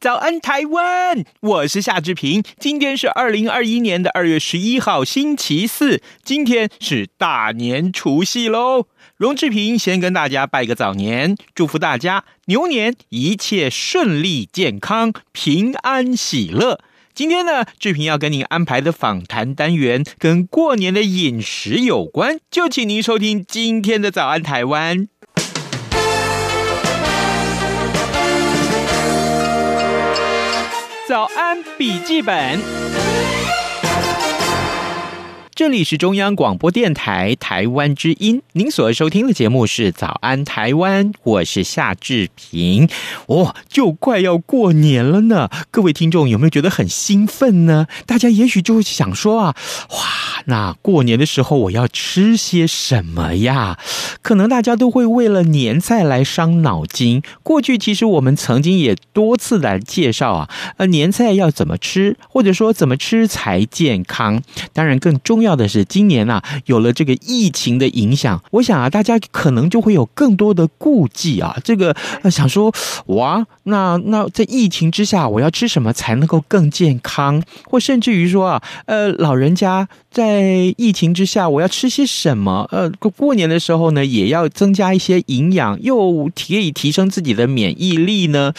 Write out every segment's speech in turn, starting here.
早安台湾，我是夏志平。今天是二零二一年的二月十一号，星期四。今天是大年除夕喽。荣志平先跟大家拜个早年，祝福大家牛年一切顺利、健康、平安、喜乐。今天呢，志平要跟您安排的访谈单元跟过年的饮食有关，就请您收听今天的早安台湾。早安笔记本。这里是中央广播电台台湾之音，您所收听的节目是《早安台湾》，我是夏志平。哦，就快要过年了呢，各位听众有没有觉得很兴奋呢？大家也许就会想说啊，哇，那过年的时候我要吃些什么呀？可能大家都会为了年菜来伤脑筋。过去其实我们曾经也多次来介绍啊，呃，年菜要怎么吃，或者说怎么吃才健康。当然，更重要。要的是，今年啊，有了这个疫情的影响，我想啊，大家可能就会有更多的顾忌啊。这个想说，哇，那那在疫情之下，我要吃什么才能够更健康？或甚至于说啊，呃，老人家在疫情之下，我要吃些什么？呃，过年的时候呢，也要增加一些营养，又可以提升自己的免疫力呢。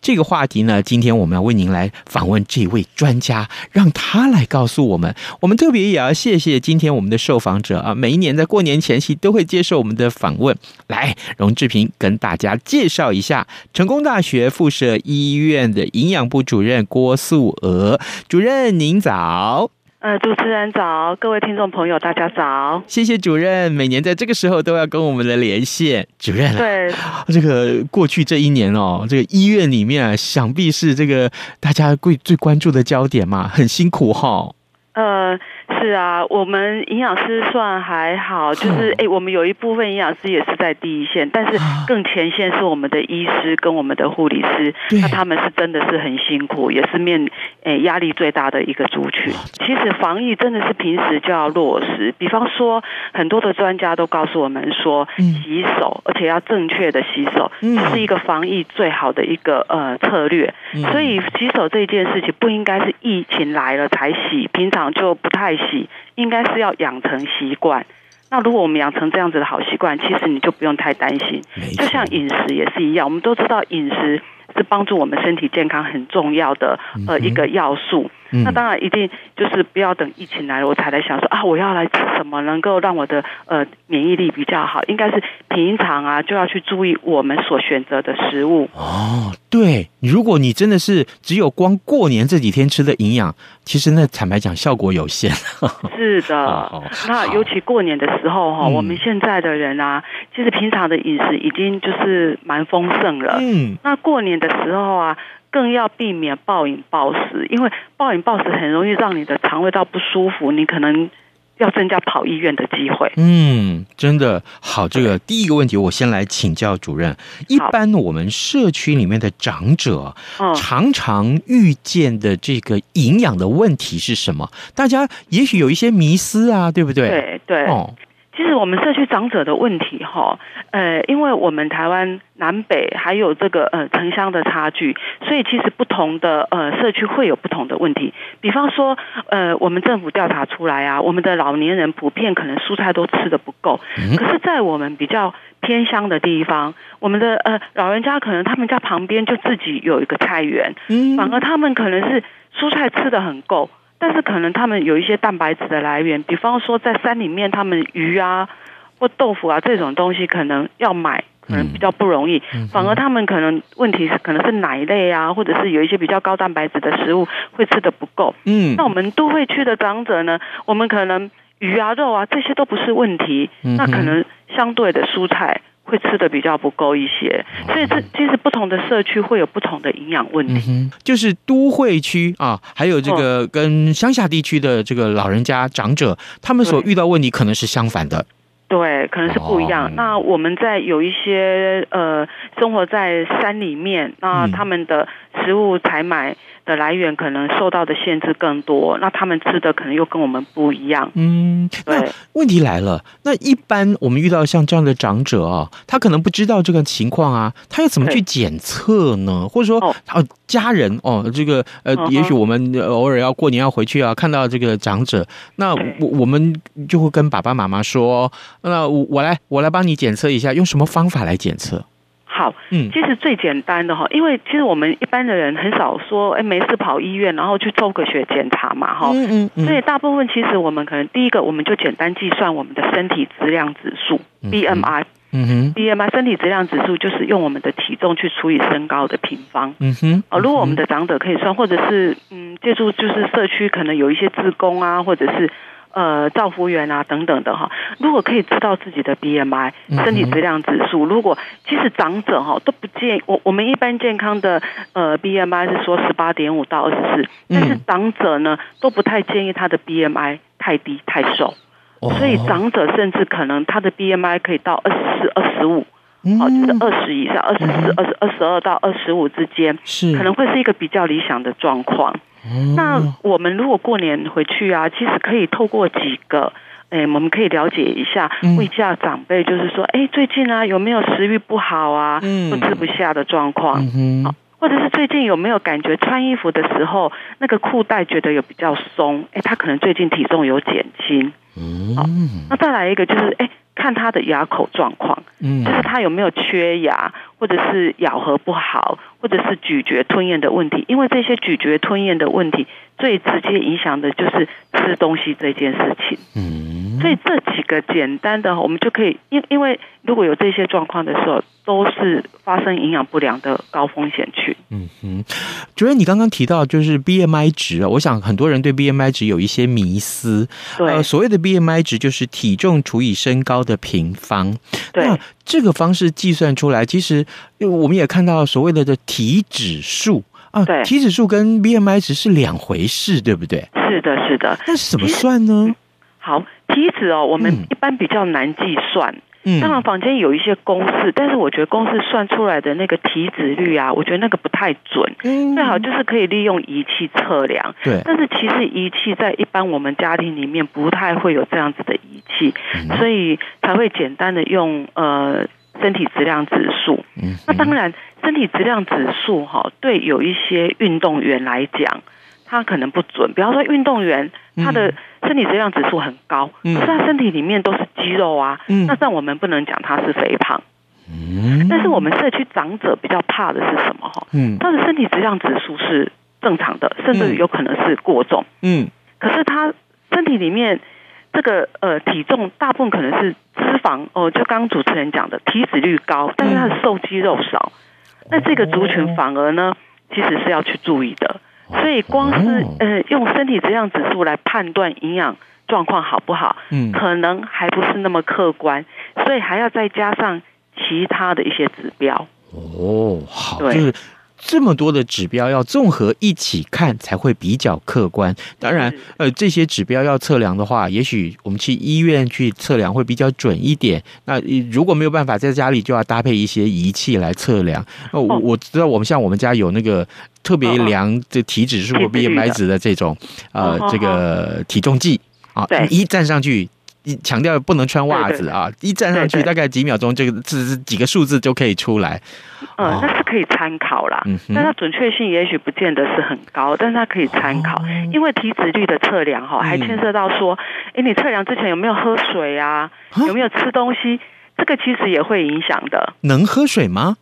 这个话题呢，今天我们要为您来访问这位专家，让他来告诉我们。我们特别也要谢。谢谢今天我们的受访者啊，每一年在过年前夕都会接受我们的访问。来，荣志平跟大家介绍一下成功大学附设医院的营养部主任郭素娥主任，您早。呃，主持人早，各位听众朋友大家早。谢谢主任，每年在这个时候都要跟我们的连线。主任，对，这个过去这一年哦，这个医院里面啊，想必是这个大家最最关注的焦点嘛，很辛苦哈、哦。呃。是啊，我们营养师算还好，就是哎，我们有一部分营养师也是在第一线，但是更前线是我们的医师跟我们的护理师，那他们是真的是很辛苦，也是面哎压力最大的一个族群。其实防疫真的是平时就要落实，比方说很多的专家都告诉我们说，洗手，而且要正确的洗手，这是一个防疫最好的一个呃策略。所以洗手这件事情不应该是疫情来了才洗，平常就不太。洗应该是要养成习惯。那如果我们养成这样子的好习惯，其实你就不用太担心。就像饮食也是一样，我们都知道饮食是帮助我们身体健康很重要的呃一个要素。那当然一定就是不要等疫情来了，我才来想说啊，我要来吃什么能够让我的呃免疫力比较好？应该是平常啊就要去注意我们所选择的食物。哦，对，如果你真的是只有光过年这几天吃的营养，其实那坦白讲效果有限。是的，哦、那尤其过年的时候哈，我们现在的人啊，其实平常的饮食已经就是蛮丰盛了。嗯，那过年的时候啊。更要避免暴饮暴食，因为暴饮暴食很容易让你的肠胃道不舒服，你可能要增加跑医院的机会。嗯，真的好。这个第一个问题，我先来请教主任。一般我们社区里面的长者，常常遇见的这个营养的问题是什么？大家也许有一些迷思啊，对不对？对对。哦。其实我们社区长者的问题，哈，呃，因为我们台湾南北还有这个呃城乡的差距，所以其实不同的呃社区会有不同的问题。比方说，呃，我们政府调查出来啊，我们的老年人普遍可能蔬菜都吃的不够。可是，在我们比较偏乡的地方，我们的呃老人家可能他们家旁边就自己有一个菜园，反而他们可能是蔬菜吃的很够。但是可能他们有一些蛋白质的来源，比方说在山里面，他们鱼啊或豆腐啊这种东西可能要买，可能比较不容易。反而他们可能问题是可能是奶类啊，或者是有一些比较高蛋白质的食物会吃的不够。嗯，那我们都会区的长者呢，我们可能鱼啊、肉啊这些都不是问题，嗯那可能相对的蔬菜会吃的比较不够一些，所以这其实不同的社区会有不同的营养问题。就是都会区啊，还有这个跟乡下地区的这个老人家长者，他们所遇到问题可能是相反的。对，可能是不一样。哦、那我们在有一些呃生活在山里面，那他们的食物采买的来源可能受到的限制更多，那他们吃的可能又跟我们不一样。嗯，对。问题来了，那一般我们遇到像这样的长者啊，他可能不知道这个情况啊，他要怎么去检测呢？或者说，哦，家人哦，这个呃，也许我们偶尔要过年要回去啊，看到这个长者，那我我们就会跟爸爸妈妈说，那我我来我来帮你检测一下，用什么方法来检测？好，嗯，其实最简单的哈，因为其实我们一般的人很少说，哎，没事跑医院，然后去抽个血检查嘛，哈，嗯嗯嗯，所以大部分其实我们可能第一个，我们就简单计算我们的身体质量指数 BMI，嗯。哼，BMI 身体质量指数就是用我们的体重去除以身高的平方，嗯哼，哦，如果我们的长者可以算，或者是嗯，借助就是社区可能有一些志工啊，或者是。呃，照服员啊，等等的哈，如果可以知道自己的 BMI 身体质量指数，如果其实长者哈都不建议我，我们一般健康的呃 BMI 是说十八点五到二十四，但是长者呢都不太建议他的 BMI 太低太瘦，所以长者甚至可能他的 BMI 可以到二十四、二十五，哦，就是二十以上，二十四、二十二十二到二十五之间，是。可能会是一个比较理想的状况。那我们如果过年回去啊，其实可以透过几个，哎，我们可以了解一下，问一下长辈，就是说，哎，最近啊有没有食欲不好啊，都吃不下的状况，嗯，或者是最近有没有感觉穿衣服的时候那个裤带觉得有比较松，哎，他可能最近体重有减轻，好，那再来一个就是，哎。看他的牙口状况，嗯，就是他有没有缺牙，或者是咬合不好，或者是咀嚼吞咽的问题。因为这些咀嚼吞咽的问题，最直接影响的就是吃东西这件事情。嗯，所以这几个简单的，我们就可以，因因为如果有这些状况的时候，都是发生营养不良的高风险区。嗯哼，主任，你刚刚提到就是 BMI 值啊，我想很多人对 BMI 值有一些迷思。对，呃，所谓的 BMI 值就是体重除以身高的平方。对，那这个方式计算出来，其实我们也看到所谓的的体指数啊，对，体指数跟 BMI 值是两回事，对不对？是的，是的。那怎么算呢？好，体脂哦，我们一般比较难计算。嗯嗯，当然，坊间有一些公式，但是我觉得公式算出来的那个体脂率啊，我觉得那个不太准。嗯，最好就是可以利用仪器测量。对，但是其实仪器在一般我们家庭里面不太会有这样子的仪器，嗯、所以才会简单的用呃身体质量指数。嗯，那当然，身体质量指数哈，对有一些运动员来讲。他可能不准，比方说运动员，他的身体质量指数很高，可是他身体里面都是肌肉啊，那这样我们不能讲他是肥胖。但是我们社区长者比较怕的是什么？哈，他的身体质量指数是正常的，甚至于有可能是过重。嗯，可是他身体里面这个呃体重大部分可能是脂肪哦，就刚刚主持人讲的体脂率高，但是他的瘦肌肉少，那这个族群反而呢，其实是要去注意的。所以，光是呃用身体质量指数来判断营养状况好不好，嗯，可能还不是那么客观，所以还要再加上其他的一些指标。哦，好，对。就是这么多的指标要综合一起看才会比较客观。当然，呃，这些指标要测量的话，也许我们去医院去测量会比较准一点。那如果没有办法在家里，就要搭配一些仪器来测量。我我知道，我们像我们家有那个特别量这体脂是或 BMI 值的这种呃这个体重计啊，一站上去。强调不能穿袜子啊！一站上去大概几秒钟，这个这是几个数字就可以出来。嗯，那是可以参考啦。嗯，但它准确性也许不见得是很高，但是它可以参考。因为体脂率的测量哈，还牵涉到说，哎，你测量之前有没有喝水啊？有没有吃东西？这个其实也会影响的。能喝水吗？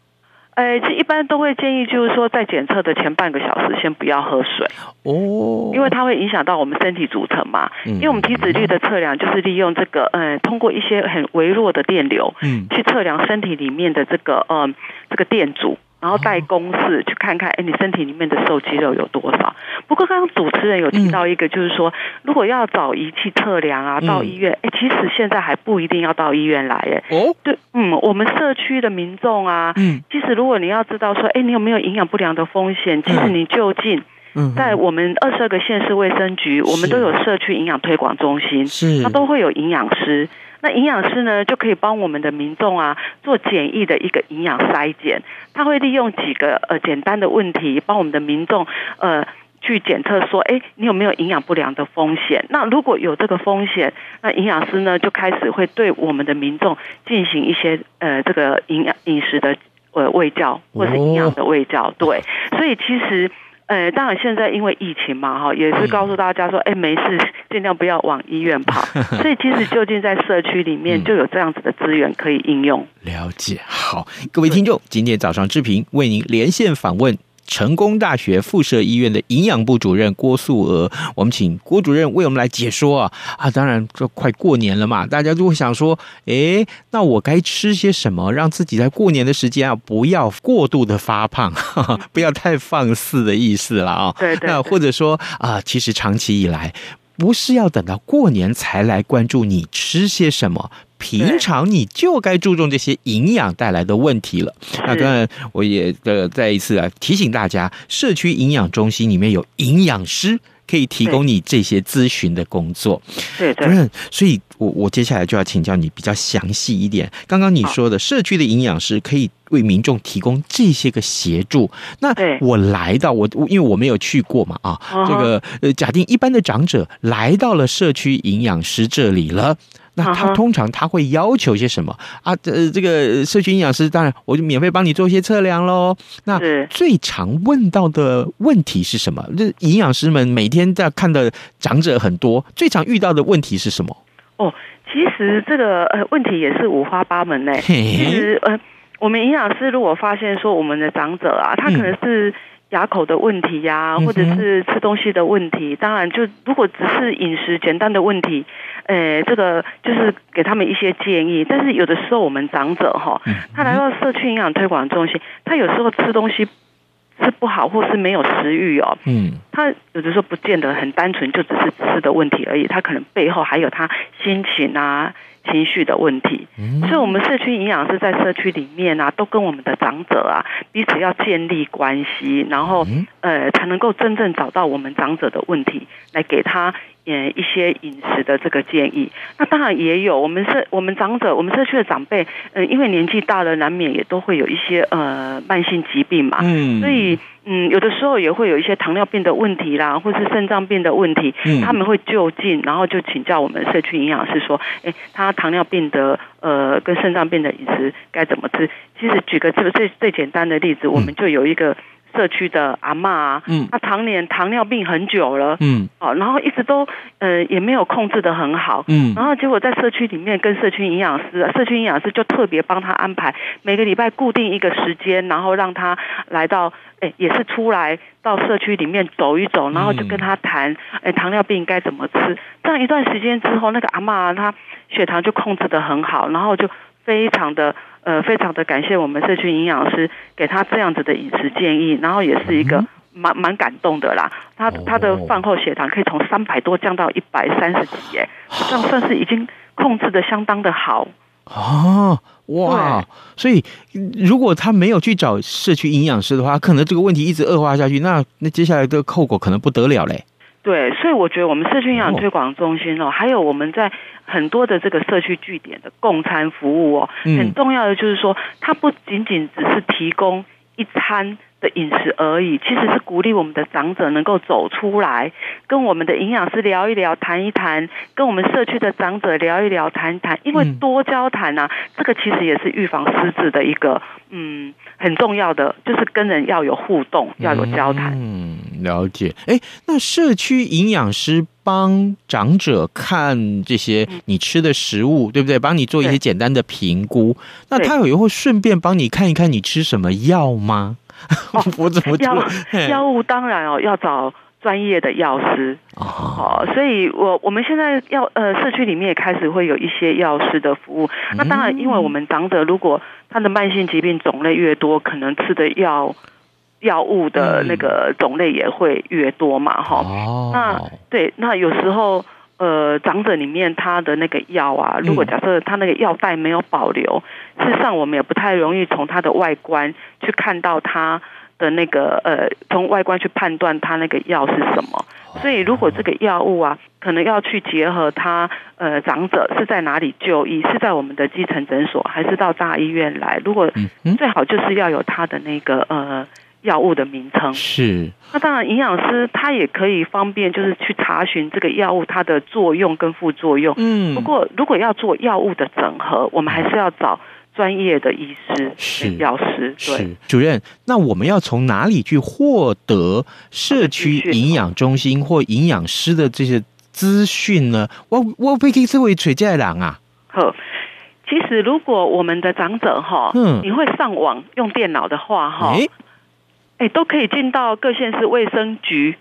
呃，这一般都会建议，就是说在检测的前半个小时先不要喝水哦，因为它会影响到我们身体组成嘛。因为我们体脂率的测量就是利用这个，呃，通过一些很微弱的电流，嗯，去测量身体里面的这个，嗯，这个电阻，然后带公式去看看，哎，你身体里面的瘦肌肉有多少？不过刚刚主持人有提到一个，就是说，如果要找仪器测量啊，到医院，哎，其实现在还不一定要到医院来，哎，哦，对，嗯，我们社区的民众啊，嗯，其实如果你要知道说，哎，你有没有营养不良的风险，其实你就近。在我们二十二个县市卫生局，我们都有社区营养推广中心，是，它都会有营养师。那营养师呢，就可以帮我们的民众啊做简易的一个营养筛检。他会利用几个呃简单的问题，帮我们的民众呃去检测说，哎，你有没有营养不良的风险？那如果有这个风险，那营养师呢就开始会对我们的民众进行一些呃这个营养饮食的呃喂教，或是营养的喂教。哦、对，所以其实。呃，当然现在因为疫情嘛，哈，也是告诉大家说，哎、欸，没事，尽量不要往医院跑。所以其实就近在社区里面就有这样子的资源可以应用。了解，好，各位听众，今天早上志平为您连线访问。成功大学附设医院的营养部主任郭素娥，我们请郭主任为我们来解说啊啊！当然，这快过年了嘛，大家就会想说，诶，那我该吃些什么，让自己在过年的时间啊，不要过度的发胖，哈哈，不要太放肆的意思了啊。对对。那或者说啊，其实长期以来，不是要等到过年才来关注你吃些什么。平常你就该注重这些营养带来的问题了。那当然，我也呃再一次啊提醒大家，社区营养中心里面有营养师可以提供你这些咨询的工作。对对。所以我我接下来就要请教你比较详细一点。刚刚你说的社区的营养师可以为民众提供这些个协助。那我来到我因为我没有去过嘛啊，这个呃假定一般的长者来到了社区营养师这里了。那他通常他会要求些什么啊？这这个社区营养师当然我就免费帮你做一些测量喽。那最常问到的问题是什么？这营养师们每天在看的长者很多，最常遇到的问题是什么？哦，其实这个呃问题也是五花八门嘞。其实呃，我们营养师如果发现说我们的长者啊，他可能是。牙口的问题呀、啊，或者是吃东西的问题，当然就如果只是饮食简单的问题，呃，这个就是给他们一些建议。但是有的时候我们长者哈，他来到社区营养推广中心，他有时候吃东西吃不好，或是没有食欲哦，嗯，他有的时候不见得很单纯，就只是吃的问题而已，他可能背后还有他心情啊。情绪的问题，所以，我们社区营养师在社区里面啊，都跟我们的长者啊彼此要建立关系，然后呃，才能够真正找到我们长者的问题，来给他呃一些饮食的这个建议。那当然也有我们社我们长者，我们社区的长辈，呃，因为年纪大了，难免也都会有一些呃慢性疾病嘛，嗯，所以。嗯，有的时候也会有一些糖尿病的问题啦，或是肾脏病的问题，嗯，他们会就近，然后就请教我们社区营养师说，哎，他糖尿病的呃跟肾脏病的饮食该怎么吃？其实举个这个最最简单的例子，我们就有一个。社区的阿嬷啊，嗯，她常年糖尿病很久了，嗯，哦，然后一直都呃也没有控制得很好，嗯，然后结果在社区里面跟社区营养师，社区营养师就特别帮她安排每个礼拜固定一个时间，然后让她来到，哎，也是出来到社区里面走一走，然后就跟他谈，哎，糖尿病该怎么吃。这样一段时间之后，那个阿嬷啊，她血糖就控制得很好，然后就非常的。呃，非常的感谢我们社区营养师给他这样子的饮食建议，然后也是一个蛮蛮感动的啦。他他的饭后血糖可以从三百多降到一百三十几，耶，这样算是已经控制的相当的好。哦，哇！所以如果他没有去找社区营养师的话，可能这个问题一直恶化下去，那那接下来的后果可能不得了嘞。对，所以我觉得我们社区营养推广中心哦，还有我们在很多的这个社区据点的共餐服务哦，很重要的就是说，它不仅仅只是提供一餐的饮食而已，其实是鼓励我们的长者能够走出来，跟我们的营养师聊一聊、谈一谈，跟我们社区的长者聊一聊、谈一谈，因为多交谈啊，这个其实也是预防失智的一个嗯。很重要的就是跟人要有互动，要有交谈。嗯，了解。哎，那社区营养师帮长者看这些你吃的食物，嗯、对不对？帮你做一些简单的评估。那他有会顺便帮你看一看你吃什么药吗？哦、我怎么药药物当然哦要找专业的药师哦，所以我我们现在要呃社区里面也开始会有一些药师的服务。那当然，因为我们长者如果他的慢性疾病种类越多，可能吃的药药物的那个种类也会越多嘛，哈。那对，那有时候呃长者里面他的那个药啊，如果假设他那个药袋没有保留，事实上我们也不太容易从他的外观去看到他。的那个呃，从外观去判断它那个药是什么，所以如果这个药物啊，可能要去结合它呃，长者是在哪里就医，是在我们的基层诊所，还是到大医院来？如果最好就是要有它的那个呃药物的名称。是。那当然，营养师他也可以方便，就是去查询这个药物它的作用跟副作用。嗯。不过，如果要做药物的整合，我们还是要找。专业的医师是药师，对主任。那我们要从哪里去获得社区营养中心或营养师的这些资讯呢？我我可以这位垂在郎啊。呵，其实如果我们的长者哈，嗯，你会上网用电脑的话哈，哎、欸，都可以进到各县市卫生局。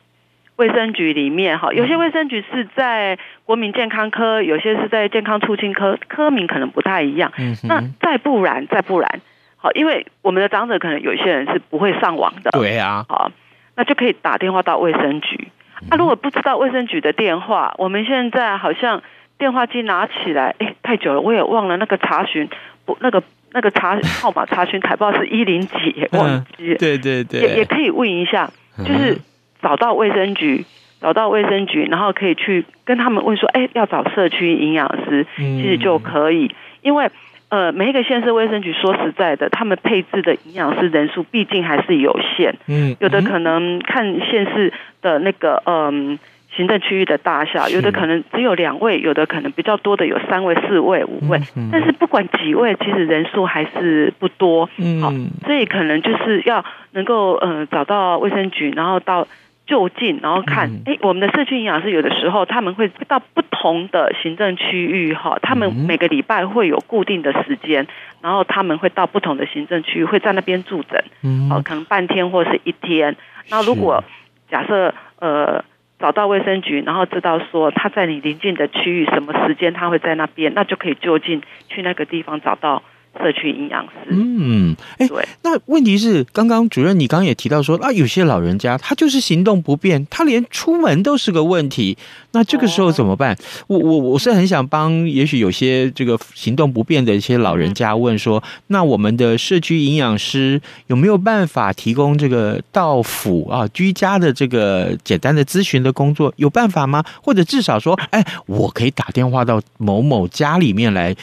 卫生局里面哈，有些卫生局是在国民健康科，有些是在健康促进科，科名可能不太一样。那再不然，再不然，好，因为我们的长者可能有些人是不会上网的。对啊，好，那就可以打电话到卫生局。那如果不知道卫生局的电话，我们现在好像电话机拿起来，哎，太久了，我也忘了那个查询不那个那个查 号码查询台报是一零几，忘记。对对对，也也可以问一下，就是。找到卫生局，找到卫生局，然后可以去跟他们问说：“哎，要找社区营养师，其实就可以。因为呃，每一个县市卫生局说实在的，他们配置的营养师人数毕竟还是有限。嗯，有的可能看县市的那个嗯行政区域的大小，有的可能只有两位，有的可能比较多的有三位、四位、五位。但是不管几位，其实人数还是不多。嗯，好，所以可能就是要能够嗯找到卫生局，然后到。就近，然后看，哎，我们的社区营养师有的时候他们会到不同的行政区域哈，他们每个礼拜会有固定的时间，然后他们会到不同的行政区域，会在那边驻诊，嗯，哦，可能半天或是一天。那如果假设呃找到卫生局，然后知道说他在你邻近的区域什么时间他会在那边，那就可以就近去那个地方找到。社区营养师，嗯，哎，对，那问题是，刚刚主任你刚刚也提到说啊，有些老人家他就是行动不便，他连出门都是个问题，那这个时候怎么办？哦、我我我是很想帮，也许有些这个行动不便的一些老人家问说，嗯、那我们的社区营养师有没有办法提供这个到府啊居家的这个简单的咨询的工作？有办法吗？或者至少说，哎，我可以打电话到某某家里面来。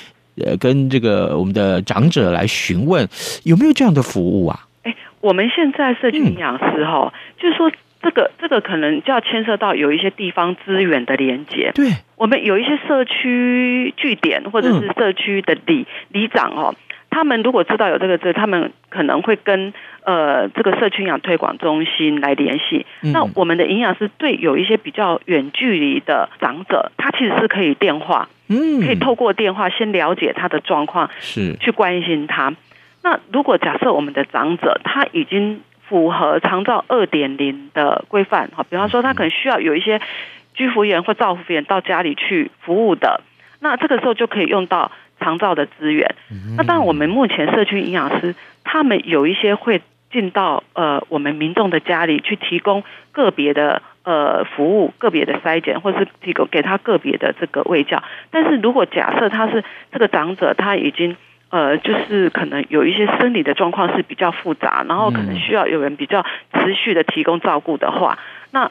呃，跟这个我们的长者来询问有没有这样的服务啊？哎，我们现在社区营养师哈，嗯、就是说这个这个可能就要牵涉到有一些地方资源的连接。对，我们有一些社区据点或者是社区的里、嗯、里长哦，他们如果知道有这个字，他们可能会跟呃这个社区营养推广中心来联系。嗯、那我们的营养师对有一些比较远距离的长者，他其实是可以电话。嗯，可以透过电话先了解他的状况，是去关心他。那如果假设我们的长者他已经符合长照二点零的规范，哈，比方说他可能需要有一些居服员或照服员到家里去服务的，那这个时候就可以用到长照的资源。那当然，我们目前社区营养师他们有一些会进到呃我们民众的家里去提供个别的。呃，服务个别的筛检，或是提供给他个别的这个卫教。但是如果假设他是这个长者，他已经呃，就是可能有一些生理的状况是比较复杂，然后可能需要有人比较持续的提供照顾的话，那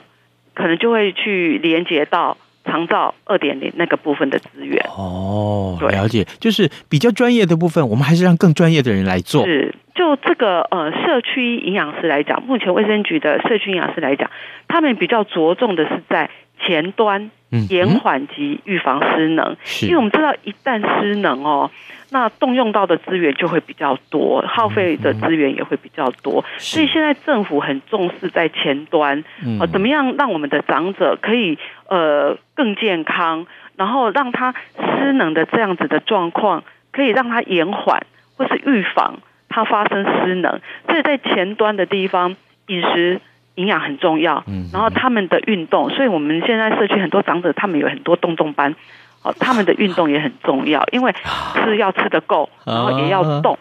可能就会去连接到长照二点零那个部分的资源。哦，了解，就是比较专业的部分，我们还是让更专业的人来做。是。就这个呃，社区营养师来讲，目前卫生局的社区营养师来讲，他们比较着重的是在前端延缓及预防失能。是因为我们知道，一旦失能哦，那动用到的资源就会比较多，耗费的资源也会比较多。所以现在政府很重视在前端，呃，怎么样让我们的长者可以呃更健康，然后让他失能的这样子的状况可以让他延缓或是预防。它发生失能，所以在前端的地方，饮食、营养很重要，然后他们的运动，所以我们现在社区很多长者，他们有很多动动班，哦，他们的运动也很重要，因为吃要吃得够，然后也要动，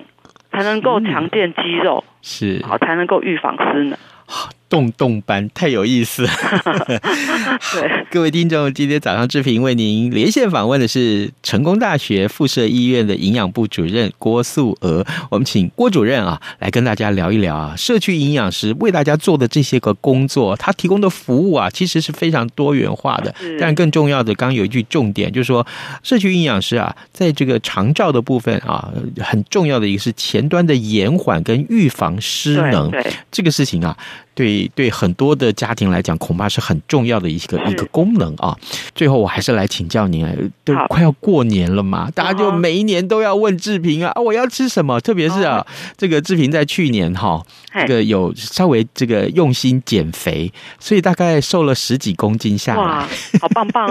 才能够强健肌肉，是，好才能够预防失能。动动班太有意思 了。对，各位听众，今天早上志平为您连线访问的是成功大学附设医院的营养部主任郭素娥。我们请郭主任啊来跟大家聊一聊啊，社区营养师为大家做的这些个工作，他提供的服务啊，其实是非常多元化的。但更重要的，刚刚有一句重点，就是说社区营养师啊，在这个长照的部分啊，很重要的一个是前端的延缓跟预防失能，这个事情啊。对对，很多的家庭来讲，恐怕是很重要的一个一个功能啊。最后，我还是来请教您，都快要过年了嘛，大家就每一年都要问志平啊，我要吃什么？特别是啊，这个志平在去年哈，这个有稍微这个用心减肥，所以大概瘦了十几公斤下来，好棒棒！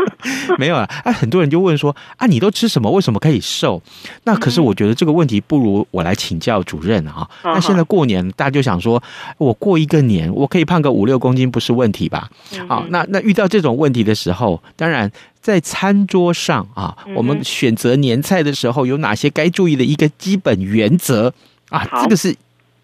没有啊，啊，很多人就问说啊，你都吃什么？为什么可以瘦？那可是我觉得这个问题不如我来请教主任啊。那现在过年，大家就想说，我过一。一个年我可以胖个五六公斤不是问题吧？好，那那遇到这种问题的时候，当然在餐桌上啊，我们选择年菜的时候有哪些该注意的一个基本原则啊？这个是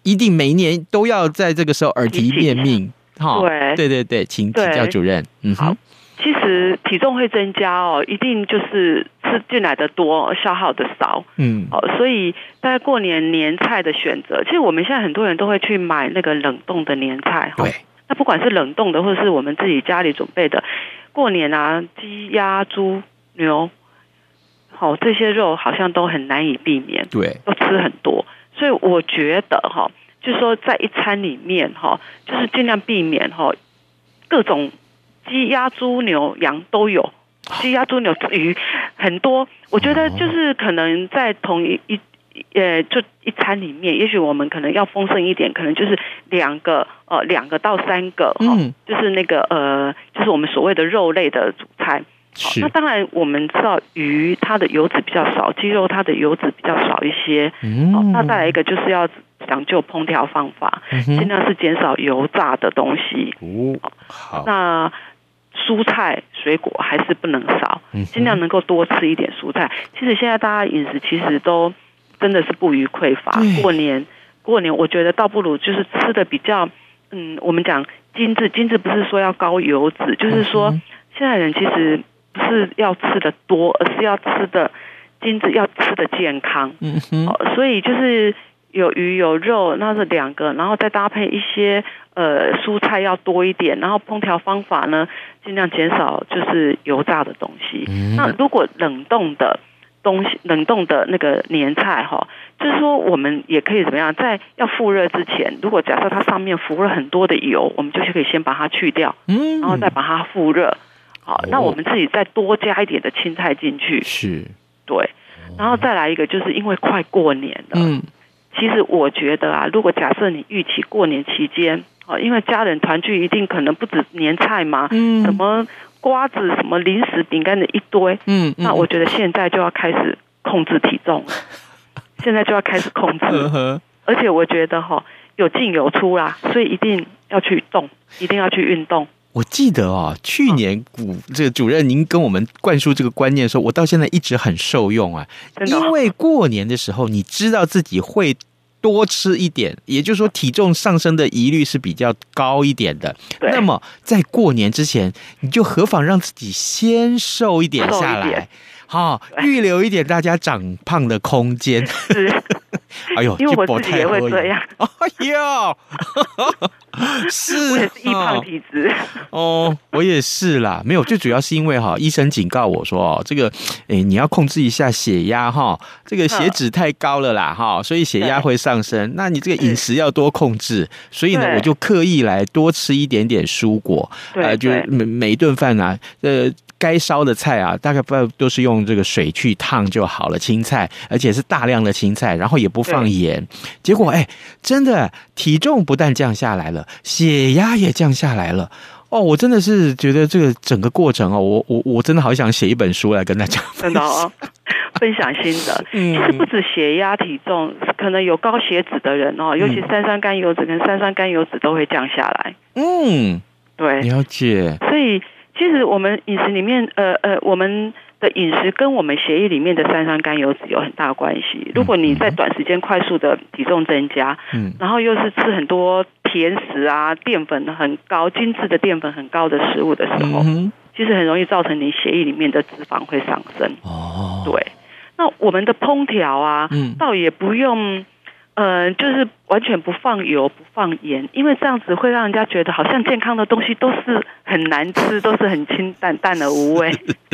一定每一年都要在这个时候耳提面命。好，对对对对，请请教主任。嗯，好。其实体重会增加哦，一定就是吃进来的多，消耗的少。嗯，哦，所以在过年年菜的选择，其实我们现在很多人都会去买那个冷冻的年菜。对，那不管是冷冻的，或者是我们自己家里准备的，过年啊，鸡、鸭、猪、牛，好，这些肉好像都很难以避免。对，都吃很多，所以我觉得哈，就是说在一餐里面哈，就是尽量避免哈各种。鸡、鸭、猪、牛、羊都有，鸡、鸭、猪、牛、鱼很多。我觉得就是可能在同一一呃，就一餐里面，也许我们可能要丰盛一点，可能就是两个呃两个到三个，嗯，就是那个呃，就是我们所谓的肉类的主菜。是。那当然我们知道鱼它的油脂比较少，鸡肉它的油脂比较少一些。嗯。那再来一个就是要讲究烹调方法，尽量是减少油炸的东西。哦，好。那蔬菜水果还是不能少，尽量能够多吃一点蔬菜。其实现在大家饮食其实都真的是不虞匮乏。过年过年，我觉得倒不如就是吃的比较，嗯，我们讲精致，精致不是说要高油脂，就是说现在人其实不是要吃的多，而是要吃的精致，要吃的健康。嗯哼，所以就是。有鱼有肉，那是两个，然后再搭配一些呃蔬菜要多一点，然后烹调方法呢，尽量减少就是油炸的东西。嗯、那如果冷冻的东西，冷冻的那个年菜哈，就是说我们也可以怎么样，在要复热之前，如果假设它上面浮了很多的油，我们就是可以先把它去掉，嗯，然后再把它复热。好，哦、那我们自己再多加一点的青菜进去，是，对，然后再来一个，就是因为快过年了，嗯。其实我觉得啊，如果假设你预期过年期间，哦，因为家人团聚，一定可能不止年菜嘛，嗯，什么瓜子、什么零食、饼干的一堆，嗯，嗯，那我觉得现在就要开始控制体重，现在就要开始控制，而且我觉得哈，有进有出啦，所以一定要去动，一定要去运动。我记得哦，去年古这个主任您跟我们灌输这个观念的时候，我到现在一直很受用啊。因为过年的时候，你知道自己会多吃一点，也就是说体重上升的疑虑是比较高一点的。那么在过年之前，你就何妨让自己先瘦一点下来，好预留一点大家长胖的空间。哎呦，因为我自己也会这样。哎呦，是，我也是易胖体质。哦，我也是啦。没有，最主要是因为哈，医生警告我说哦，这个哎，你要控制一下血压哈，这个血脂太高了啦哈，所以血压会上升。那你这个饮食要多控制。所以呢，我就刻意来多吃一点点蔬果。呃，就每每一顿饭啊，呃。该烧的菜啊，大概不都是用这个水去烫就好了。青菜，而且是大量的青菜，然后也不放盐。结果，哎，真的体重不但降下来了，血压也降下来了。哦，我真的是觉得这个整个过程哦，我我我真的好想写一本书来跟大家真的哦，分享心得。其实不止血压、体重，可能有高血脂的人哦，尤其三酸甘油脂跟三酸甘油脂都会降下来。嗯，对，了解。所以其实我们饮食里面，呃呃，我们。的饮食跟我们血液里面的三酸甘油脂有很大关系。如果你在短时间快速的体重增加，嗯，然后又是吃很多甜食啊、淀粉很高、精致的淀粉很高的食物的时候，嗯，其实很容易造成你血液里面的脂肪会上升。哦，对。那我们的烹调啊，嗯，倒也不用。呃，就是完全不放油、不放盐，因为这样子会让人家觉得好像健康的东西都是很难吃，都是很清淡淡的无味。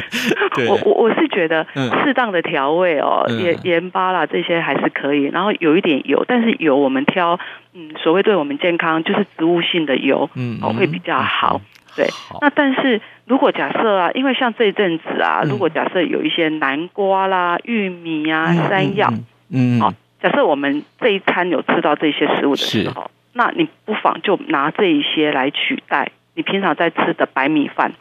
我我我是觉得适当的调味哦，盐盐巴啦这些还是可以，然后有一点油，但是油我们挑嗯，所谓对我们健康就是植物性的油，嗯，会比较好。对，那但是如果假设啊，因为像这一阵子啊，如果假设有一些南瓜啦、玉米啊、山药，嗯，好。假设我们这一餐有吃到这些食物的时候，那你不妨就拿这一些来取代你平常在吃的白米饭。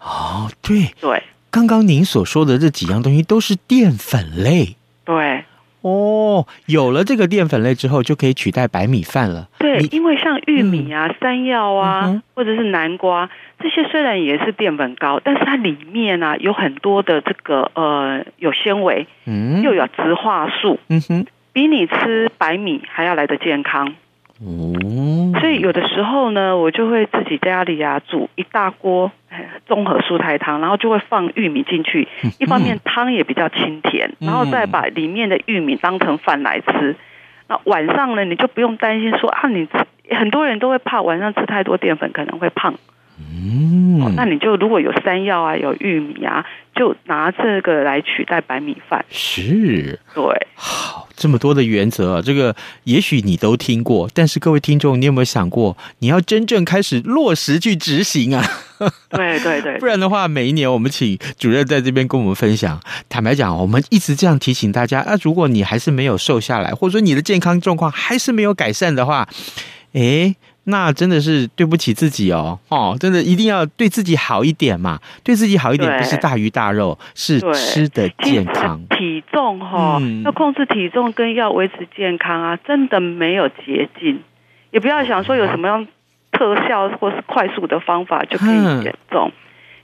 哦，对对，刚刚您所说的这几样东西都是淀粉类。对，哦，有了这个淀粉类之后，就可以取代白米饭了。对，因为像玉米啊、嗯、山药啊、嗯，或者是南瓜这些，虽然也是淀粉高，但是它里面啊有很多的这个呃有纤维，嗯，又有植化素，嗯哼。比你吃白米还要来得健康，哦，所以有的时候呢，我就会自己在家里啊煮一大锅综合蔬菜汤，然后就会放玉米进去，一方面汤也比较清甜，然后再把里面的玉米当成饭来吃。那晚上呢，你就不用担心说啊，你很多人都会怕晚上吃太多淀粉可能会胖。嗯、哦，那你就如果有山药啊，有玉米啊，就拿这个来取代白米饭。是，对，好，这么多的原则啊，这个也许你都听过，但是各位听众，你有没有想过，你要真正开始落实去执行啊？对对对，不然的话，每一年我们请主任在这边跟我们分享。坦白讲，我们一直这样提醒大家啊，如果你还是没有瘦下来，或者说你的健康状况还是没有改善的话，诶。那真的是对不起自己哦，哦，真的一定要对自己好一点嘛，对自己好一点，不是大鱼大肉，是吃的健康。体重哈、哦嗯，要控制体重跟要维持健康啊，真的没有捷径，也不要想说有什么样特效或是快速的方法就可以减重。嗯、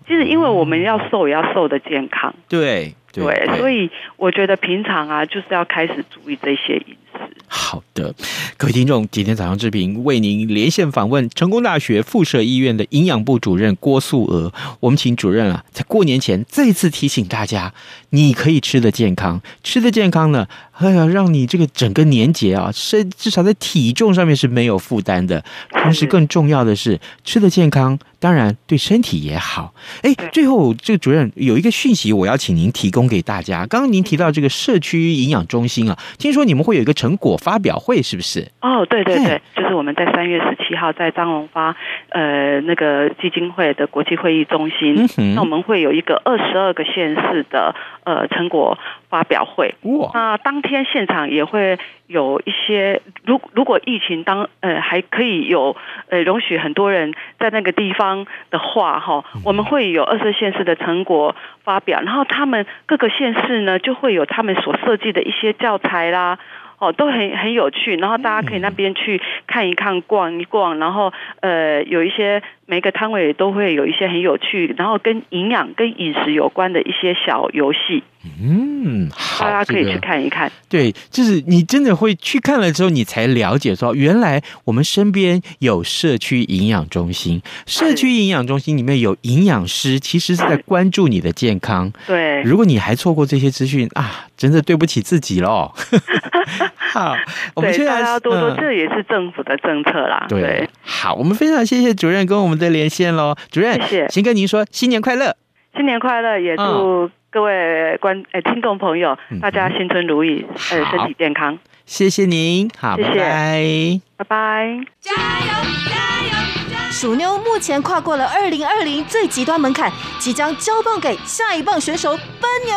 其实，因为我们要瘦，也要瘦的健康。对对，对，所以我觉得平常啊，就是要开始注意这些饮食。好的，各位听众，今天早上志平为您连线访问成功大学附设医院的营养部主任郭素娥。我们请主任啊，在过年前再次提醒大家，你可以吃的健康，吃的健康呢，哎呀，让你这个整个年节啊，身至少在体重上面是没有负担的。同时，更重要的是，吃的健康，当然对身体也好。哎，最后这个主任有一个讯息，我要请您提供给大家。刚刚您提到这个社区营养中心啊，听说你们会有一个成果发表会是不是？哦，对对对，就是我们在三月十七号在张荣发呃那个基金会的国际会议中心，嗯，那我们会有一个二十二个县市的呃成果发表会。哇，那当天现场也会有一些，如如果疫情当呃还可以有呃容许很多人在那个地方的话，哈，我们会有二十二县市的成果发表，然后他们各个县市呢就会有他们所设计的一些教材啦。哦，都很很有趣，然后大家可以那边去看一看、逛一逛，然后呃，有一些每个摊位都会有一些很有趣，然后跟营养、跟饮食有关的一些小游戏。嗯，好，大家可以去看一看。这个、对，就是你真的会去看了之后，你才了解说，原来我们身边有社区营养中心，社区营养中心里面有营养师，其实是在关注你的健康。对，如果你还错过这些资讯啊，真的对不起自己喽。好，我们现在大家多多、嗯，这也是政府的政策啦。对。对，好，我们非常谢谢主任跟我们的连线喽。主任，谢谢，先跟您说新年快乐，新年快乐，也祝、嗯。各位观诶，听众朋友，大家新春如意，呃，身体健康。谢谢您，好，谢谢，拜拜，拜拜。加油，加油！鼠妞目前跨过了二零二零最极端门槛，即将交棒给下一棒选手奔牛。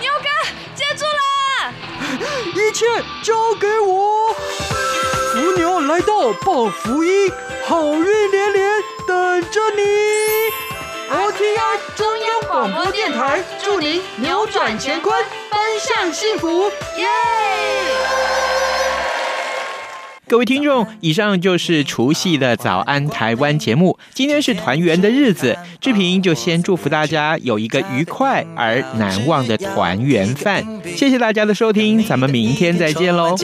牛哥接住了，一切交给我。福牛来到报福音，好运连连等着你。，OTI 中央广播电台祝您扭转乾坤，奔向幸福，耶！各位听众，以上就是除夕的早安台湾节目。今天是团圆的日子，志平就先祝福大家有一个愉快而难忘的团圆饭。谢谢大家的收听，咱们明天再见喽。